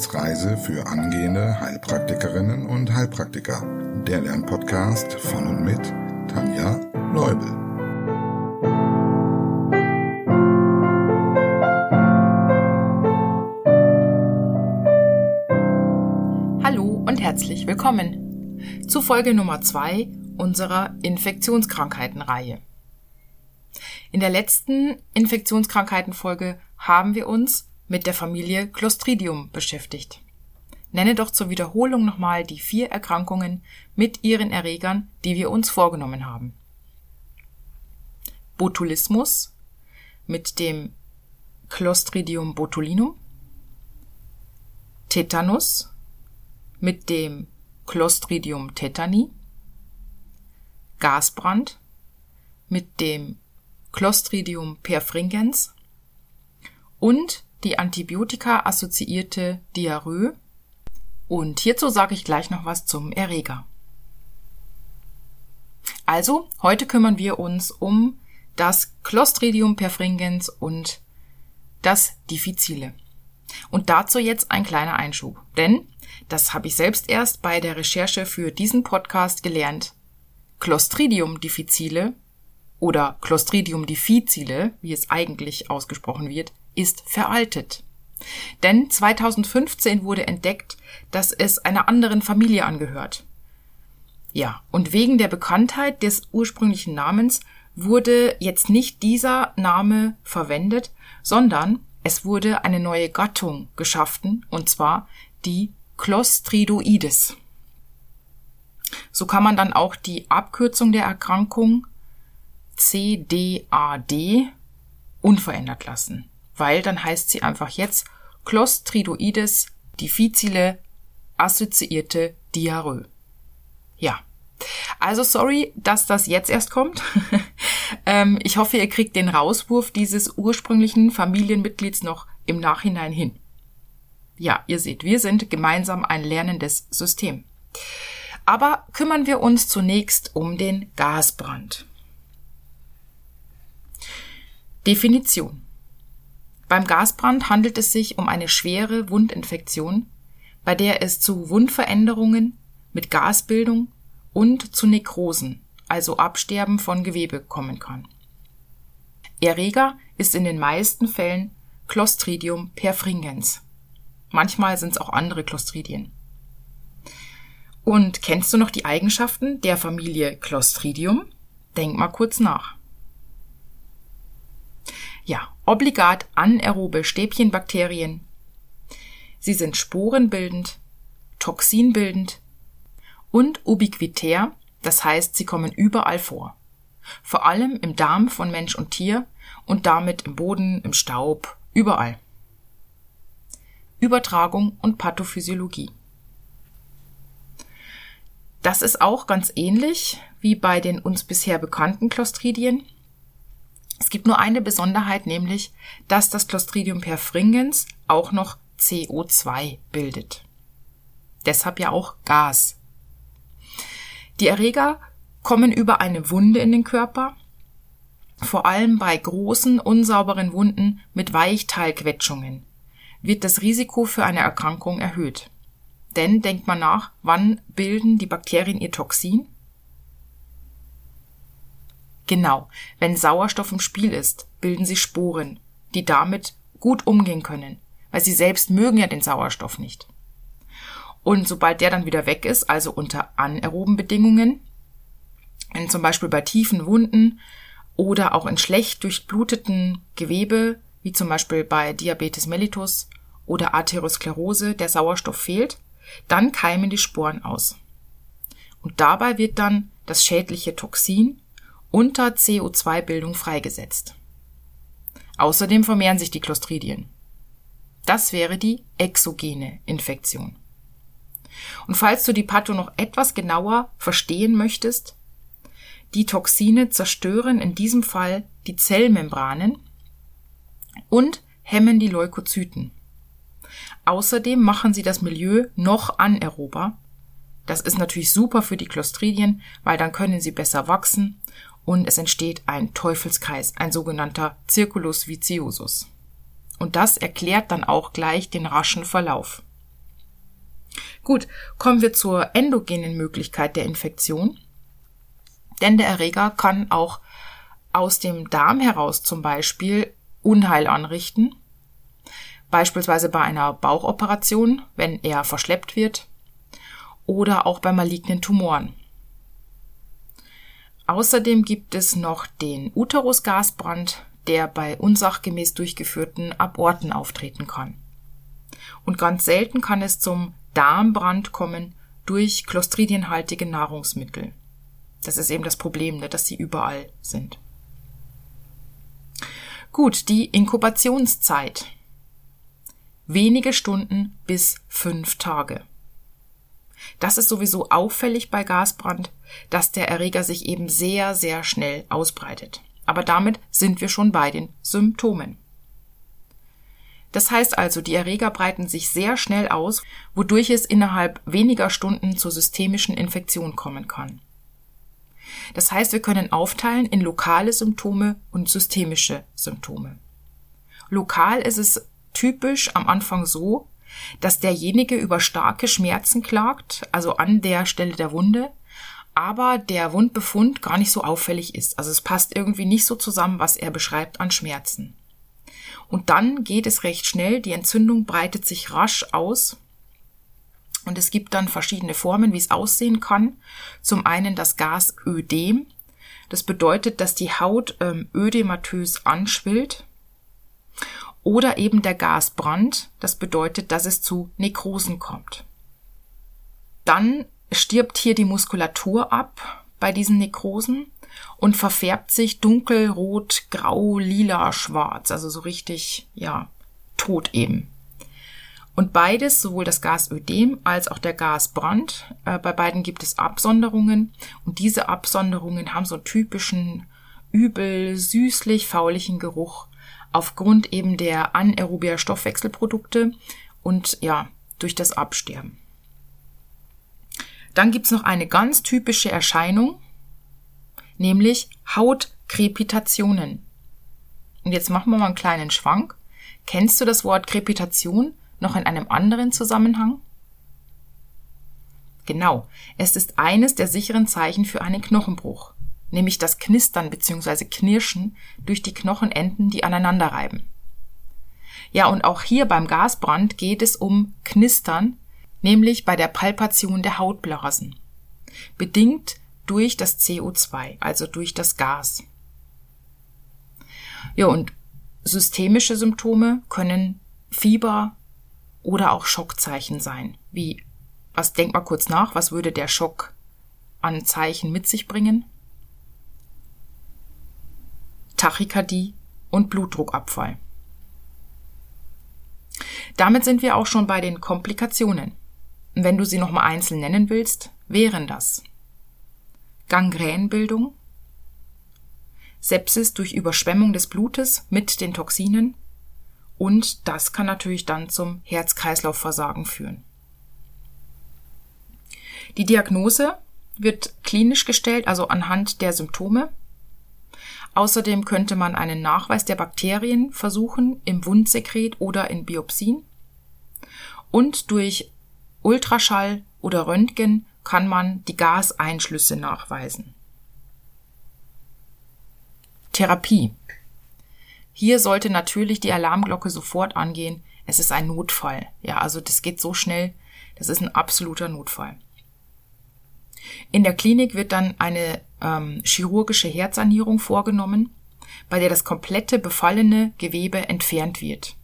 Wissensreise für angehende Heilpraktikerinnen und Heilpraktiker. Der Lernpodcast von und mit Tanja Leubel. Hallo und herzlich willkommen zu Folge Nummer zwei unserer Infektionskrankheitenreihe. In der letzten Infektionskrankheitenfolge haben wir uns mit der Familie Clostridium beschäftigt. Nenne doch zur Wiederholung nochmal die vier Erkrankungen mit ihren Erregern, die wir uns vorgenommen haben. Botulismus mit dem Clostridium botulinum, Tetanus mit dem Clostridium tetani, Gasbrand mit dem Clostridium perfringens und die antibiotika-assoziierte Diarrhoe. Und hierzu sage ich gleich noch was zum Erreger. Also, heute kümmern wir uns um das Clostridium perfringens und das Diffizile. Und dazu jetzt ein kleiner Einschub. Denn, das habe ich selbst erst bei der Recherche für diesen Podcast gelernt, Clostridium difficile oder Clostridium difficile, wie es eigentlich ausgesprochen wird, ist veraltet. Denn 2015 wurde entdeckt, dass es einer anderen Familie angehört. Ja, und wegen der Bekanntheit des ursprünglichen Namens wurde jetzt nicht dieser Name verwendet, sondern es wurde eine neue Gattung geschaffen, und zwar die Clostridoides. So kann man dann auch die Abkürzung der Erkrankung CDAD unverändert lassen weil dann heißt sie einfach jetzt Clostridoides difficile assoziierte Diarrhoe. Ja. Also sorry, dass das jetzt erst kommt. ähm, ich hoffe, ihr kriegt den Rauswurf dieses ursprünglichen Familienmitglieds noch im Nachhinein hin. Ja, ihr seht, wir sind gemeinsam ein lernendes System. Aber kümmern wir uns zunächst um den Gasbrand. Definition. Beim Gasbrand handelt es sich um eine schwere Wundinfektion, bei der es zu Wundveränderungen mit Gasbildung und zu Nekrosen, also Absterben von Gewebe kommen kann. Erreger ist in den meisten Fällen Clostridium perfringens. Manchmal sind es auch andere Clostridien. Und kennst du noch die Eigenschaften der Familie Clostridium? Denk mal kurz nach. Obligat anaerobe Stäbchenbakterien. Sie sind sporenbildend, toxinbildend und ubiquitär, das heißt, sie kommen überall vor. Vor allem im Darm von Mensch und Tier und damit im Boden, im Staub, überall. Übertragung und Pathophysiologie. Das ist auch ganz ähnlich wie bei den uns bisher bekannten Clostridien. Es gibt nur eine Besonderheit, nämlich, dass das Clostridium perfringens auch noch CO2 bildet. Deshalb ja auch Gas. Die Erreger kommen über eine Wunde in den Körper, vor allem bei großen, unsauberen Wunden mit Weichteilquetschungen wird das Risiko für eine Erkrankung erhöht. Denn denkt man nach, wann bilden die Bakterien ihr Toxin? Genau, wenn Sauerstoff im Spiel ist, bilden sie Sporen, die damit gut umgehen können, weil sie selbst mögen ja den Sauerstoff nicht. Und sobald der dann wieder weg ist, also unter anaeroben Bedingungen, in zum Beispiel bei tiefen Wunden oder auch in schlecht durchbluteten Gewebe, wie zum Beispiel bei Diabetes mellitus oder Arteriosklerose, der Sauerstoff fehlt, dann keimen die Sporen aus. Und dabei wird dann das schädliche Toxin unter CO2-Bildung freigesetzt. Außerdem vermehren sich die Clostridien. Das wäre die exogene Infektion. Und falls du die Patho noch etwas genauer verstehen möchtest, die Toxine zerstören in diesem Fall die Zellmembranen und hemmen die Leukozyten. Außerdem machen sie das Milieu noch anaerober. Das ist natürlich super für die Clostridien, weil dann können sie besser wachsen und es entsteht ein Teufelskreis, ein sogenannter Circulus viciosus. Und das erklärt dann auch gleich den raschen Verlauf. Gut, kommen wir zur endogenen Möglichkeit der Infektion. Denn der Erreger kann auch aus dem Darm heraus zum Beispiel Unheil anrichten. Beispielsweise bei einer Bauchoperation, wenn er verschleppt wird. Oder auch bei malignen Tumoren. Außerdem gibt es noch den Uterusgasbrand, der bei unsachgemäß durchgeführten Aborten auftreten kann. Und ganz selten kann es zum Darmbrand kommen durch clostridienhaltige Nahrungsmittel. Das ist eben das Problem, ne, dass sie überall sind. Gut, die Inkubationszeit. Wenige Stunden bis fünf Tage. Das ist sowieso auffällig bei Gasbrand, dass der Erreger sich eben sehr, sehr schnell ausbreitet. Aber damit sind wir schon bei den Symptomen. Das heißt also, die Erreger breiten sich sehr schnell aus, wodurch es innerhalb weniger Stunden zur systemischen Infektion kommen kann. Das heißt, wir können aufteilen in lokale Symptome und systemische Symptome. Lokal ist es typisch am Anfang so, dass derjenige über starke Schmerzen klagt, also an der Stelle der Wunde, aber der Wundbefund gar nicht so auffällig ist. Also es passt irgendwie nicht so zusammen, was er beschreibt an Schmerzen. Und dann geht es recht schnell, die Entzündung breitet sich rasch aus. Und es gibt dann verschiedene Formen, wie es aussehen kann. Zum einen das Gasödem. Das bedeutet, dass die Haut ähm, ödematös anschwillt. Oder eben der Gasbrand. Das bedeutet, dass es zu Nekrosen kommt. Dann stirbt hier die Muskulatur ab bei diesen Nekrosen und verfärbt sich dunkelrot, grau, lila, schwarz, also so richtig, ja, tot eben. Und beides, sowohl das Gasödem als auch der Gasbrand, äh, bei beiden gibt es Absonderungen und diese Absonderungen haben so einen typischen übel, süßlich, faulichen Geruch aufgrund eben der anaerobia Stoffwechselprodukte und ja, durch das Absterben. Dann gibt's noch eine ganz typische Erscheinung, nämlich Hautkrepitationen. Und jetzt machen wir mal einen kleinen Schwank. Kennst du das Wort Krepitation noch in einem anderen Zusammenhang? Genau, es ist eines der sicheren Zeichen für einen Knochenbruch, nämlich das Knistern bzw. Knirschen durch die Knochenenden, die aneinander reiben. Ja, und auch hier beim Gasbrand geht es um Knistern, nämlich bei der Palpation der Hautblasen, bedingt durch das CO2, also durch das Gas. Ja, und systemische Symptome können Fieber oder auch Schockzeichen sein. Wie, was denk mal kurz nach, was würde der Schock an Zeichen mit sich bringen? Tachykardie und Blutdruckabfall. Damit sind wir auch schon bei den Komplikationen. Wenn du sie nochmal einzeln nennen willst, wären das Gangränbildung, Sepsis durch Überschwemmung des Blutes mit den Toxinen und das kann natürlich dann zum Herz-Kreislauf-Versagen führen. Die Diagnose wird klinisch gestellt, also anhand der Symptome. Außerdem könnte man einen Nachweis der Bakterien versuchen im Wundsekret oder in Biopsien. Und durch Ultraschall oder Röntgen kann man die Gaseinschlüsse nachweisen. Therapie. Hier sollte natürlich die Alarmglocke sofort angehen. Es ist ein Notfall. Ja, also das geht so schnell. Das ist ein absoluter Notfall. In der Klinik wird dann eine ähm, chirurgische Herzsanierung vorgenommen, bei der das komplette befallene Gewebe entfernt wird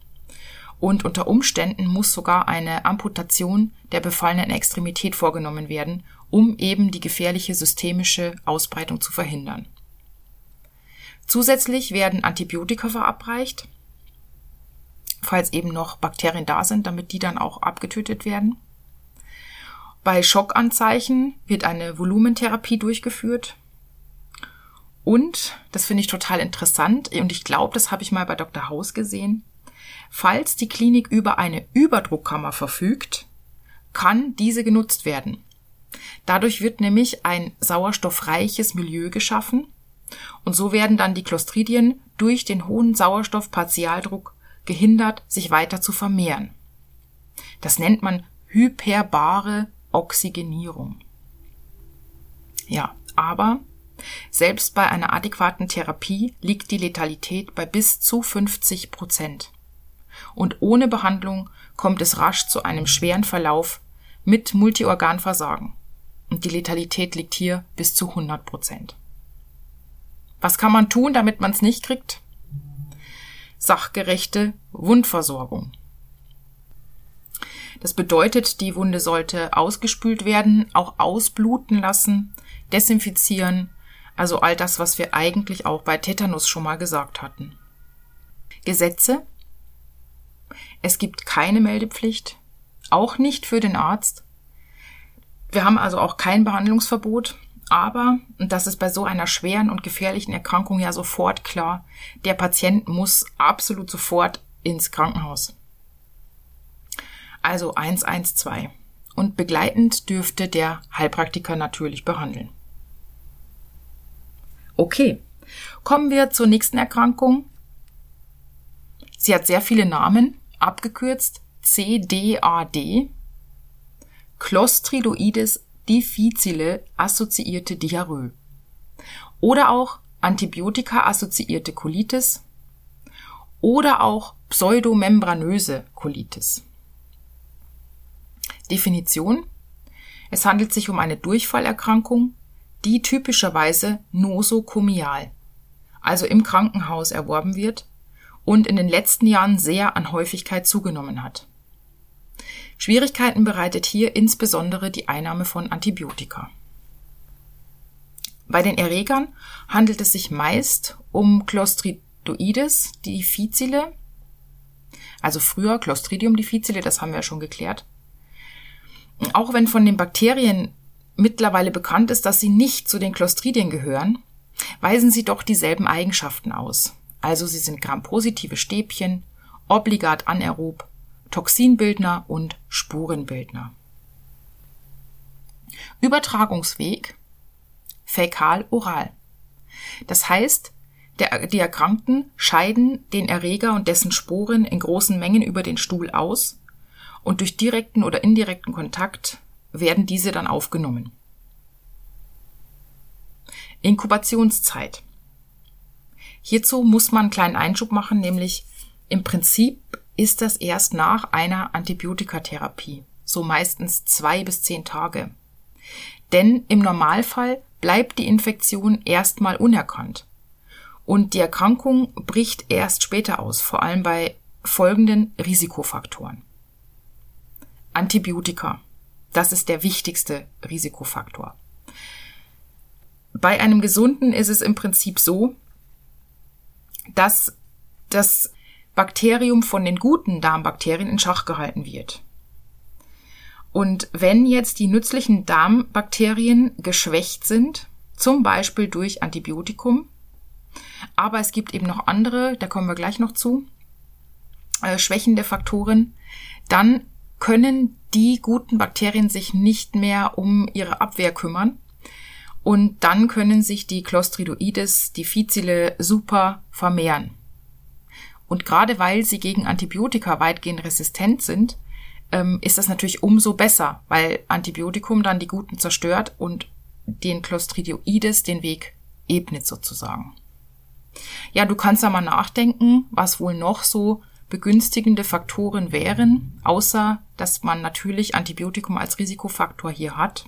und unter Umständen muss sogar eine Amputation der befallenen Extremität vorgenommen werden, um eben die gefährliche systemische Ausbreitung zu verhindern. Zusätzlich werden Antibiotika verabreicht, falls eben noch Bakterien da sind, damit die dann auch abgetötet werden. Bei Schockanzeichen wird eine Volumentherapie durchgeführt. Und, das finde ich total interessant, und ich glaube, das habe ich mal bei Dr. Haus gesehen, Falls die Klinik über eine Überdruckkammer verfügt, kann diese genutzt werden. Dadurch wird nämlich ein sauerstoffreiches Milieu geschaffen und so werden dann die Clostridien durch den hohen Sauerstoffpartialdruck gehindert, sich weiter zu vermehren. Das nennt man hyperbare Oxygenierung. Ja, aber selbst bei einer adäquaten Therapie liegt die Letalität bei bis zu 50 Prozent. Und ohne Behandlung kommt es rasch zu einem schweren Verlauf mit Multiorganversagen. Und die Letalität liegt hier bis zu 100 Prozent. Was kann man tun, damit man es nicht kriegt? Sachgerechte Wundversorgung. Das bedeutet, die Wunde sollte ausgespült werden, auch ausbluten lassen, desinfizieren, also all das, was wir eigentlich auch bei Tetanus schon mal gesagt hatten. Gesetze. Es gibt keine Meldepflicht, auch nicht für den Arzt. Wir haben also auch kein Behandlungsverbot, aber, und das ist bei so einer schweren und gefährlichen Erkrankung ja sofort klar, der Patient muss absolut sofort ins Krankenhaus. Also 112. Und begleitend dürfte der Heilpraktiker natürlich behandeln. Okay, kommen wir zur nächsten Erkrankung. Sie hat sehr viele Namen, abgekürzt CDAD, Clostridoides difficile assoziierte Diarrhoe oder auch Antibiotika-assoziierte Colitis oder auch pseudomembranöse Colitis. Definition Es handelt sich um eine Durchfallerkrankung, die typischerweise nosokomial, also im Krankenhaus erworben wird und in den letzten Jahren sehr an Häufigkeit zugenommen hat. Schwierigkeiten bereitet hier insbesondere die Einnahme von Antibiotika. Bei den Erregern handelt es sich meist um Clostridoides difficile, also früher Clostridium difficile, das haben wir ja schon geklärt. Auch wenn von den Bakterien mittlerweile bekannt ist, dass sie nicht zu den Clostridien gehören, weisen sie doch dieselben Eigenschaften aus. Also sie sind grampositive Stäbchen, obligat anaerob, Toxinbildner und Spurenbildner. Übertragungsweg fäkal-oral. Das heißt, der, die Erkrankten scheiden den Erreger und dessen Sporen in großen Mengen über den Stuhl aus und durch direkten oder indirekten Kontakt werden diese dann aufgenommen. Inkubationszeit. Hierzu muss man einen kleinen Einschub machen, nämlich im Prinzip ist das erst nach einer Antibiotikatherapie, so meistens zwei bis zehn Tage. Denn im Normalfall bleibt die Infektion erstmal unerkannt. Und die Erkrankung bricht erst später aus, vor allem bei folgenden Risikofaktoren. Antibiotika. Das ist der wichtigste Risikofaktor. Bei einem Gesunden ist es im Prinzip so, dass das Bakterium von den guten Darmbakterien in Schach gehalten wird. Und wenn jetzt die nützlichen Darmbakterien geschwächt sind, zum Beispiel durch Antibiotikum, aber es gibt eben noch andere, da kommen wir gleich noch zu, äh, schwächende Faktoren, dann können die guten Bakterien sich nicht mehr um ihre Abwehr kümmern. Und dann können sich die Clostridoides difficile super vermehren. Und gerade weil sie gegen Antibiotika weitgehend resistent sind, ähm, ist das natürlich umso besser, weil Antibiotikum dann die Guten zerstört und den Clostridioides den Weg ebnet sozusagen. Ja, du kannst da mal nachdenken, was wohl noch so begünstigende Faktoren wären, außer dass man natürlich Antibiotikum als Risikofaktor hier hat.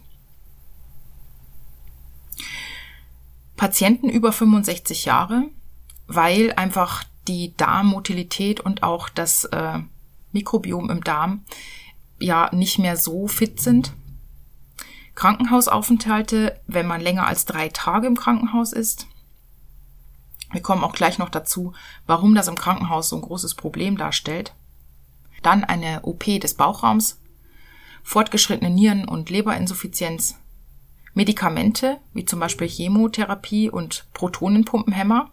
Patienten über 65 Jahre, weil einfach die Darmmotilität und auch das äh, Mikrobiom im Darm ja nicht mehr so fit sind. Krankenhausaufenthalte, wenn man länger als drei Tage im Krankenhaus ist. Wir kommen auch gleich noch dazu, warum das im Krankenhaus so ein großes Problem darstellt. Dann eine OP des Bauchraums, fortgeschrittene Nieren- und Leberinsuffizienz, Medikamente wie zum Beispiel Chemotherapie und Protonenpumpenhämmer,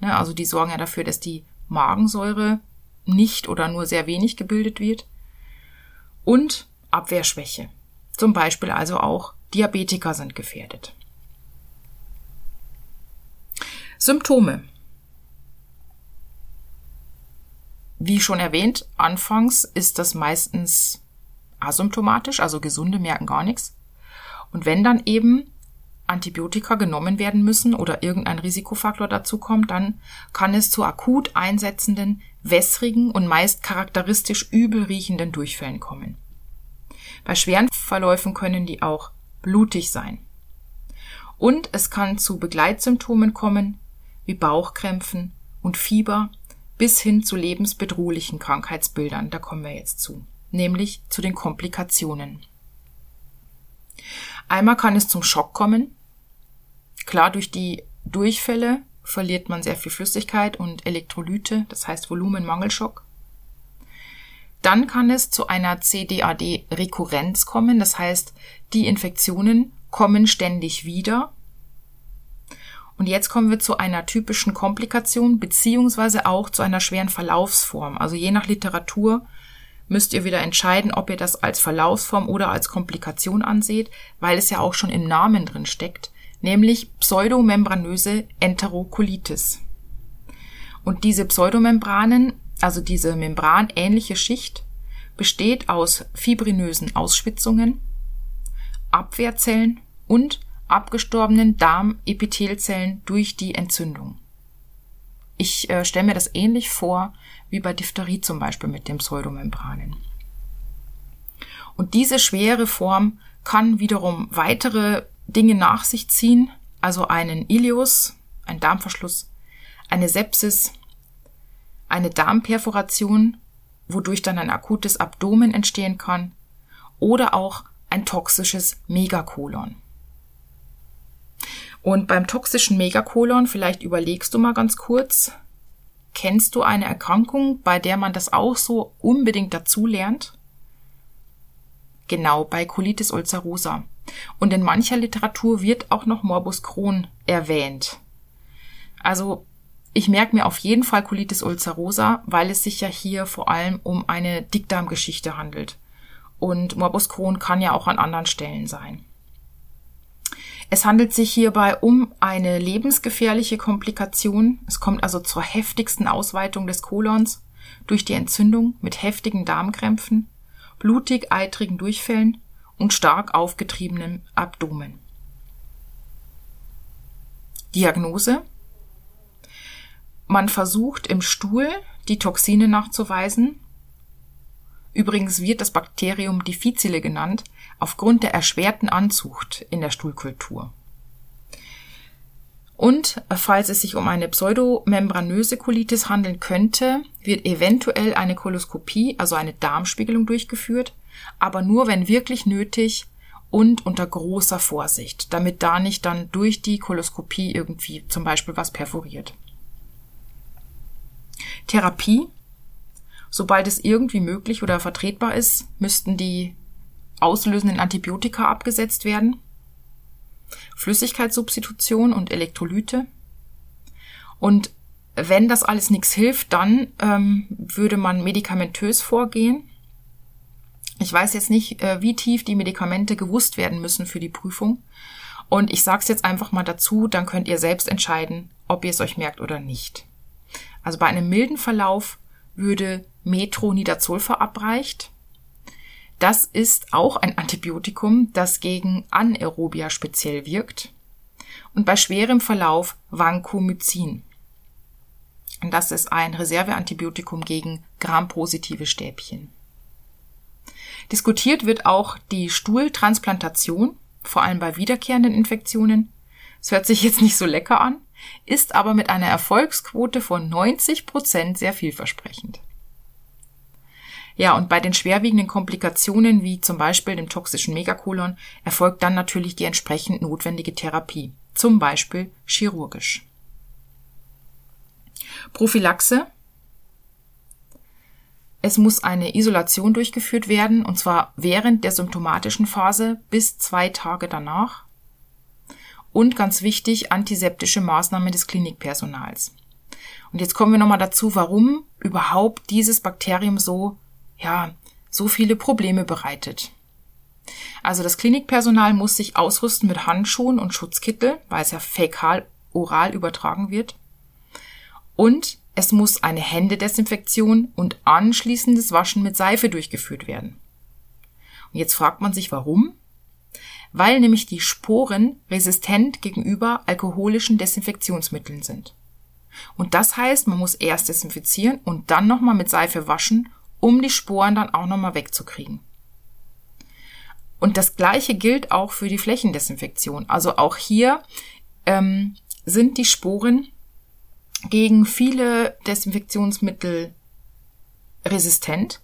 Ne, also die sorgen ja dafür, dass die Magensäure nicht oder nur sehr wenig gebildet wird. Und Abwehrschwäche. Zum Beispiel also auch Diabetiker sind gefährdet. Symptome. Wie schon erwähnt, anfangs ist das meistens asymptomatisch, also Gesunde merken gar nichts. Und wenn dann eben Antibiotika genommen werden müssen oder irgendein Risikofaktor dazu kommt, dann kann es zu akut einsetzenden, wässrigen und meist charakteristisch übel riechenden Durchfällen kommen. Bei schweren Verläufen können die auch blutig sein. Und es kann zu Begleitsymptomen kommen, wie Bauchkrämpfen und Fieber bis hin zu lebensbedrohlichen Krankheitsbildern. Da kommen wir jetzt zu, nämlich zu den Komplikationen. Einmal kann es zum Schock kommen. Klar, durch die Durchfälle verliert man sehr viel Flüssigkeit und Elektrolyte, das heißt Volumenmangelschock. Dann kann es zu einer CDAD-Rekurrenz kommen, das heißt, die Infektionen kommen ständig wieder. Und jetzt kommen wir zu einer typischen Komplikation beziehungsweise auch zu einer schweren Verlaufsform. Also je nach Literatur müsst ihr wieder entscheiden, ob ihr das als Verlaufsform oder als Komplikation anseht, weil es ja auch schon im Namen drin steckt, nämlich pseudomembranöse Enterokolitis. Und diese Pseudomembranen also diese membranähnliche Schicht, besteht aus fibrinösen Ausspitzungen, Abwehrzellen und abgestorbenen Darmepithelzellen durch die Entzündung. Ich äh, stelle mir das ähnlich vor wie bei Diphtherie zum Beispiel mit den Pseudomembranen. Und diese schwere Form kann wiederum weitere Dinge nach sich ziehen, also einen Ileus, ein Darmverschluss, eine Sepsis, eine Darmperforation, wodurch dann ein akutes Abdomen entstehen kann, oder auch ein toxisches Megakolon. Und beim toxischen Megakolon, vielleicht überlegst du mal ganz kurz, kennst du eine Erkrankung, bei der man das auch so unbedingt dazu lernt? Genau, bei Colitis ulcerosa. Und in mancher Literatur wird auch noch Morbus Crohn erwähnt. Also ich merke mir auf jeden Fall Colitis ulcerosa, weil es sich ja hier vor allem um eine Dickdarmgeschichte handelt. Und Morbus Crohn kann ja auch an anderen Stellen sein. Es handelt sich hierbei um eine lebensgefährliche Komplikation. Es kommt also zur heftigsten Ausweitung des Kolons durch die Entzündung mit heftigen Darmkrämpfen, blutig-eitrigen Durchfällen und stark aufgetriebenem Abdomen. Diagnose man versucht im Stuhl die Toxine nachzuweisen. Übrigens wird das Bakterium difficile genannt, aufgrund der erschwerten Anzucht in der Stuhlkultur. Und falls es sich um eine pseudomembranöse Colitis handeln könnte, wird eventuell eine Koloskopie, also eine Darmspiegelung durchgeführt, aber nur wenn wirklich nötig und unter großer Vorsicht, damit da nicht dann durch die Koloskopie irgendwie zum Beispiel was perforiert. Therapie. Sobald es irgendwie möglich oder vertretbar ist, müssten die auslösenden Antibiotika abgesetzt werden. Flüssigkeitssubstitution und Elektrolyte. Und wenn das alles nichts hilft, dann ähm, würde man medikamentös vorgehen. Ich weiß jetzt nicht, äh, wie tief die Medikamente gewusst werden müssen für die Prüfung. Und ich sage es jetzt einfach mal dazu, dann könnt ihr selbst entscheiden, ob ihr es euch merkt oder nicht. Also bei einem milden Verlauf würde Metronidazol verabreicht. Das ist auch ein Antibiotikum, das gegen Anaerobia speziell wirkt. Und bei schwerem Verlauf Vancomycin. Das ist ein Reserveantibiotikum gegen grampositive Stäbchen. Diskutiert wird auch die Stuhltransplantation, vor allem bei wiederkehrenden Infektionen. Es hört sich jetzt nicht so lecker an, ist aber mit einer Erfolgsquote von 90 Prozent sehr vielversprechend. Ja, und bei den schwerwiegenden Komplikationen wie zum Beispiel dem toxischen Megakolon erfolgt dann natürlich die entsprechend notwendige Therapie, zum Beispiel chirurgisch. Prophylaxe. Es muss eine Isolation durchgeführt werden, und zwar während der symptomatischen Phase bis zwei Tage danach und ganz wichtig, antiseptische Maßnahmen des Klinikpersonals. Und jetzt kommen wir nochmal dazu, warum überhaupt dieses Bakterium so, ja, so viele Probleme bereitet. Also das Klinikpersonal muss sich ausrüsten mit Handschuhen und Schutzkittel, weil es ja fäkal oral übertragen wird. Und es muss eine Händedesinfektion und anschließendes Waschen mit Seife durchgeführt werden. Und jetzt fragt man sich, warum? Weil nämlich die Sporen resistent gegenüber alkoholischen Desinfektionsmitteln sind. Und das heißt, man muss erst desinfizieren und dann nochmal mit Seife waschen, um die Sporen dann auch nochmal wegzukriegen. Und das gleiche gilt auch für die Flächendesinfektion. Also auch hier ähm, sind die Sporen gegen viele Desinfektionsmittel resistent.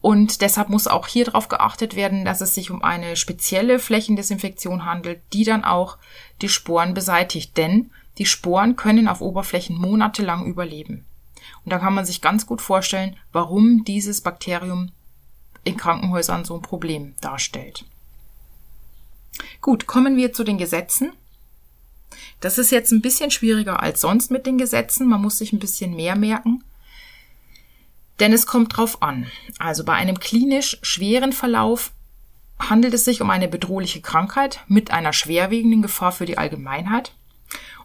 Und deshalb muss auch hier darauf geachtet werden, dass es sich um eine spezielle Flächendesinfektion handelt, die dann auch die Sporen beseitigt. Denn die Sporen können auf Oberflächen monatelang überleben. Und da kann man sich ganz gut vorstellen, warum dieses Bakterium in Krankenhäusern so ein Problem darstellt. Gut, kommen wir zu den Gesetzen. Das ist jetzt ein bisschen schwieriger als sonst mit den Gesetzen. Man muss sich ein bisschen mehr merken. Denn es kommt drauf an. Also bei einem klinisch schweren Verlauf handelt es sich um eine bedrohliche Krankheit mit einer schwerwiegenden Gefahr für die Allgemeinheit.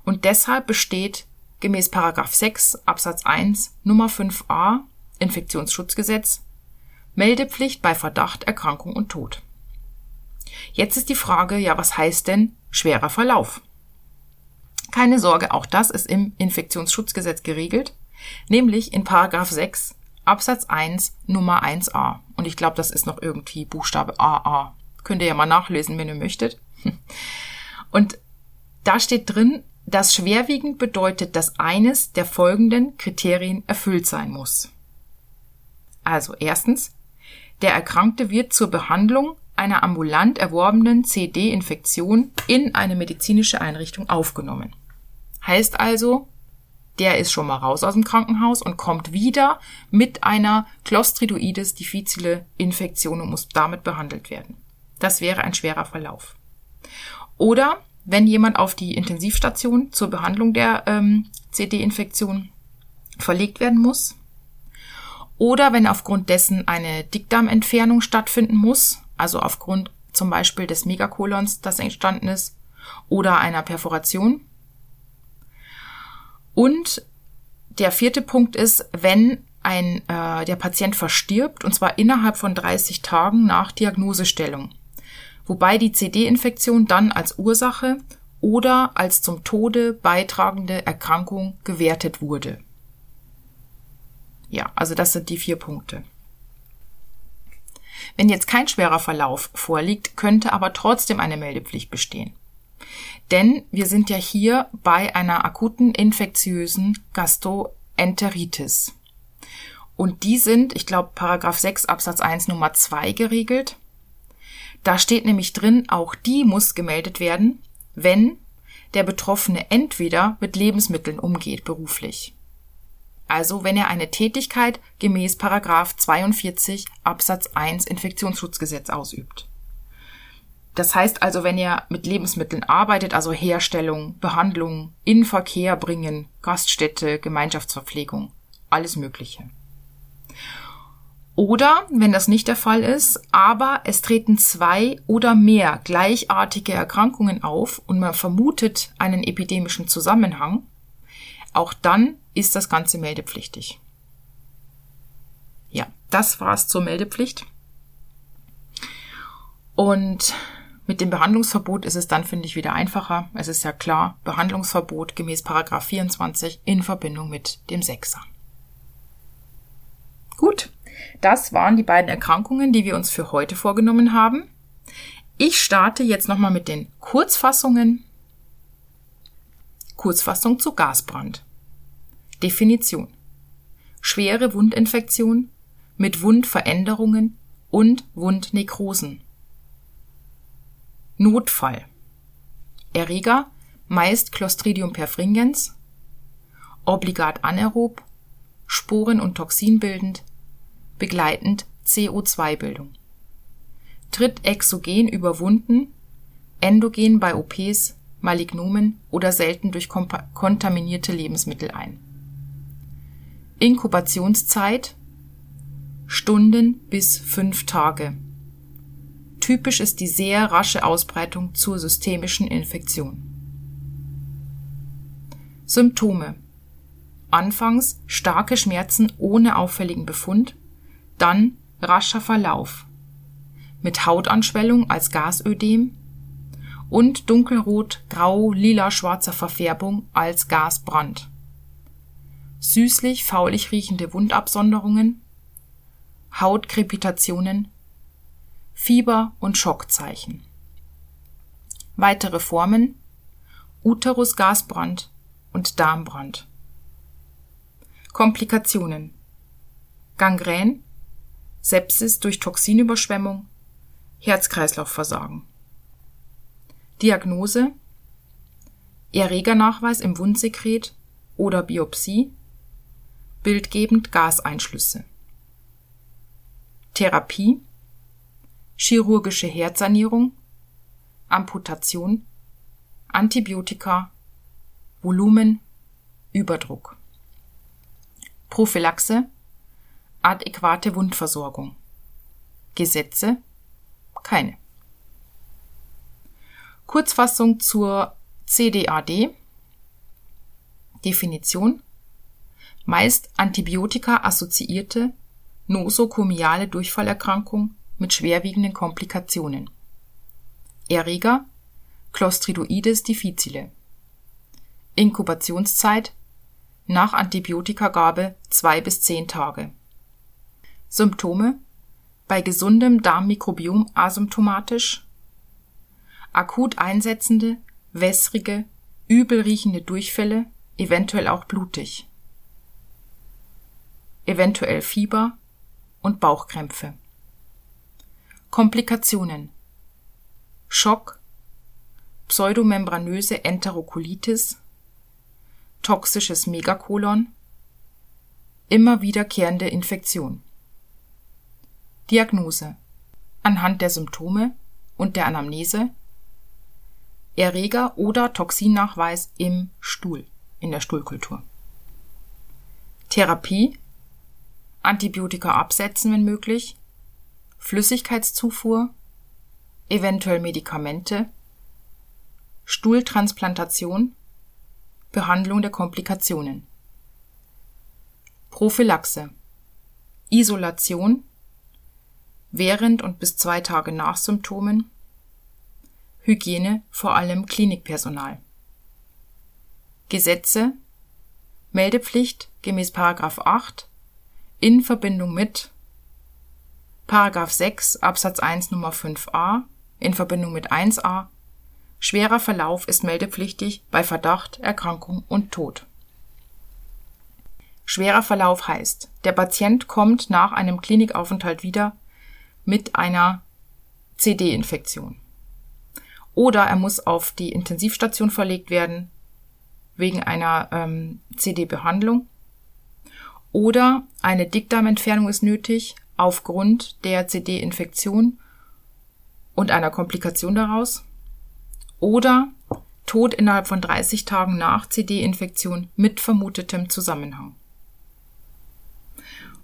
Und deshalb besteht gemäß Paragraph 6 Absatz 1 Nummer 5a Infektionsschutzgesetz Meldepflicht bei Verdacht, Erkrankung und Tod. Jetzt ist die Frage, ja, was heißt denn schwerer Verlauf? Keine Sorge, auch das ist im Infektionsschutzgesetz geregelt, nämlich in Paragraph 6 Absatz 1 Nummer 1a. Und ich glaube, das ist noch irgendwie Buchstabe AA. Könnt ihr ja mal nachlesen, wenn ihr möchtet. Und da steht drin, dass schwerwiegend bedeutet, dass eines der folgenden Kriterien erfüllt sein muss. Also erstens, der Erkrankte wird zur Behandlung einer ambulant erworbenen CD-Infektion in eine medizinische Einrichtung aufgenommen. Heißt also, der ist schon mal raus aus dem Krankenhaus und kommt wieder mit einer Clostridoides difficile Infektion und muss damit behandelt werden. Das wäre ein schwerer Verlauf. Oder wenn jemand auf die Intensivstation zur Behandlung der ähm, CD-Infektion verlegt werden muss. Oder wenn aufgrund dessen eine Dickdarmentfernung stattfinden muss, also aufgrund zum Beispiel des Megakolons, das entstanden ist, oder einer Perforation. Und der vierte Punkt ist, wenn ein, äh, der Patient verstirbt, und zwar innerhalb von 30 Tagen nach Diagnosestellung, wobei die CD-Infektion dann als Ursache oder als zum Tode beitragende Erkrankung gewertet wurde. Ja, also das sind die vier Punkte. Wenn jetzt kein schwerer Verlauf vorliegt, könnte aber trotzdem eine Meldepflicht bestehen. Denn wir sind ja hier bei einer akuten infektiösen Gastroenteritis. Und die sind, ich glaube, Paragraph 6 Absatz 1 Nummer 2 geregelt. Da steht nämlich drin, auch die muss gemeldet werden, wenn der Betroffene entweder mit Lebensmitteln umgeht beruflich also wenn er eine Tätigkeit gemäß 42 Absatz 1 Infektionsschutzgesetz ausübt. Das heißt also, wenn er mit Lebensmitteln arbeitet, also Herstellung, Behandlung, in Verkehr bringen, Gaststätte, Gemeinschaftsverpflegung, alles Mögliche. Oder, wenn das nicht der Fall ist, aber es treten zwei oder mehr gleichartige Erkrankungen auf und man vermutet einen epidemischen Zusammenhang, auch dann ist das Ganze meldepflichtig. Ja, das war's zur Meldepflicht. Und mit dem Behandlungsverbot ist es dann, finde ich, wieder einfacher. Es ist ja klar, Behandlungsverbot gemäß Paragraph 24 in Verbindung mit dem Sechser. Gut, das waren die beiden Erkrankungen, die wir uns für heute vorgenommen haben. Ich starte jetzt nochmal mit den Kurzfassungen. Kurzfassung zu Gasbrand. Definition. Schwere Wundinfektion mit Wundveränderungen und Wundnekrosen. Notfall. Erreger meist Clostridium perfringens, obligat anaerob, Sporen- und Toxinbildend, begleitend CO2-Bildung. Tritt exogen über Wunden, endogen bei OPs, Malignomen oder selten durch kontaminierte Lebensmittel ein. Inkubationszeit Stunden bis fünf Tage. Typisch ist die sehr rasche Ausbreitung zur systemischen Infektion. Symptome Anfangs starke Schmerzen ohne auffälligen Befund, dann rascher Verlauf. mit Hautanschwellung als Gasödem und dunkelrot, grau, lila, schwarzer Verfärbung als Gasbrand. Süßlich, faulig riechende Wundabsonderungen, Hautkrepitationen, Fieber und Schockzeichen. Weitere Formen Uterusgasbrand und Darmbrand. Komplikationen Gangrän, Sepsis durch Toxinüberschwemmung, Herz-Kreislauf-Versagen. Diagnose Erregernachweis im Wundsekret oder Biopsie, bildgebend Gaseinschlüsse. Therapie chirurgische Herzsanierung, Amputation, Antibiotika, Volumen, Überdruck. Prophylaxe, adäquate Wundversorgung. Gesetze, keine. Kurzfassung zur CDAD. Definition. Meist Antibiotika-assoziierte nosokomiale Durchfallerkrankung mit schwerwiegenden Komplikationen. Erreger Clostridoides difficile. Inkubationszeit nach Antibiotikagabe zwei bis zehn Tage. Symptome bei gesundem Darmmikrobiom asymptomatisch, akut einsetzende, wässrige, übel riechende Durchfälle, eventuell auch blutig, eventuell Fieber und Bauchkrämpfe. Komplikationen Schock, pseudomembranöse Enterokolitis, toxisches Megakolon, immer wiederkehrende Infektion. Diagnose anhand der Symptome und der Anamnese Erreger oder Toxinnachweis im Stuhl, in der Stuhlkultur. Therapie Antibiotika absetzen, wenn möglich, Flüssigkeitszufuhr, eventuell Medikamente, Stuhltransplantation, Behandlung der Komplikationen. Prophylaxe Isolation während und bis zwei Tage nach Symptomen, Hygiene vor allem Klinikpersonal. Gesetze Meldepflicht gemäß 8 in Verbindung mit Paragraph 6 Absatz 1 Nummer 5a in Verbindung mit 1a Schwerer Verlauf ist meldepflichtig bei Verdacht, Erkrankung und Tod. Schwerer Verlauf heißt, der Patient kommt nach einem Klinikaufenthalt wieder mit einer CD-Infektion. Oder er muss auf die Intensivstation verlegt werden wegen einer ähm, CD-Behandlung oder eine Dickdarmentfernung ist nötig aufgrund der CD-Infektion und einer Komplikation daraus. Oder Tod innerhalb von 30 Tagen nach CD-Infektion mit vermutetem Zusammenhang.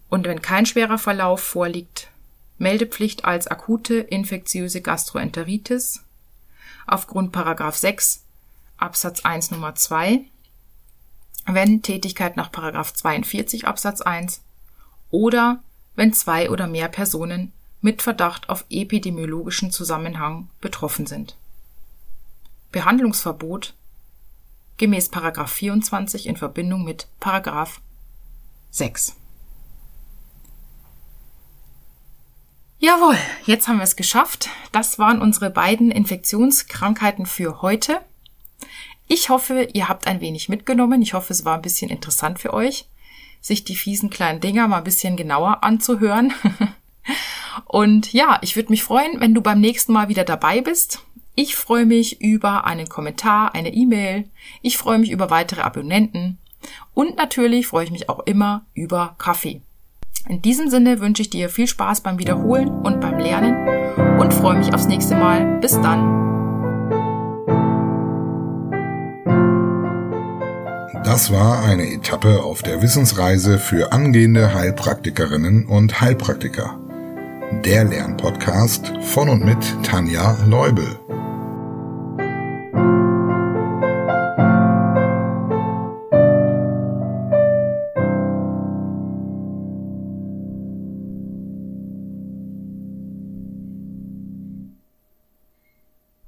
Und wenn kein schwerer Verlauf vorliegt, Meldepflicht als akute infektiöse Gastroenteritis aufgrund Paragraph 6 Absatz 1 Nummer 2 wenn Tätigkeit nach 42 Absatz 1 oder wenn zwei oder mehr Personen mit Verdacht auf epidemiologischen Zusammenhang betroffen sind. Behandlungsverbot gemäß 24 in Verbindung mit 6. Jawohl, jetzt haben wir es geschafft. Das waren unsere beiden Infektionskrankheiten für heute. Ich hoffe, ihr habt ein wenig mitgenommen. Ich hoffe, es war ein bisschen interessant für euch, sich die fiesen kleinen Dinger mal ein bisschen genauer anzuhören. Und ja, ich würde mich freuen, wenn du beim nächsten Mal wieder dabei bist. Ich freue mich über einen Kommentar, eine E-Mail. Ich freue mich über weitere Abonnenten. Und natürlich freue ich mich auch immer über Kaffee. In diesem Sinne wünsche ich dir viel Spaß beim Wiederholen und beim Lernen und freue mich aufs nächste Mal. Bis dann. Das war eine Etappe auf der Wissensreise für angehende Heilpraktikerinnen und Heilpraktiker. Der Lernpodcast von und mit Tanja Leubel.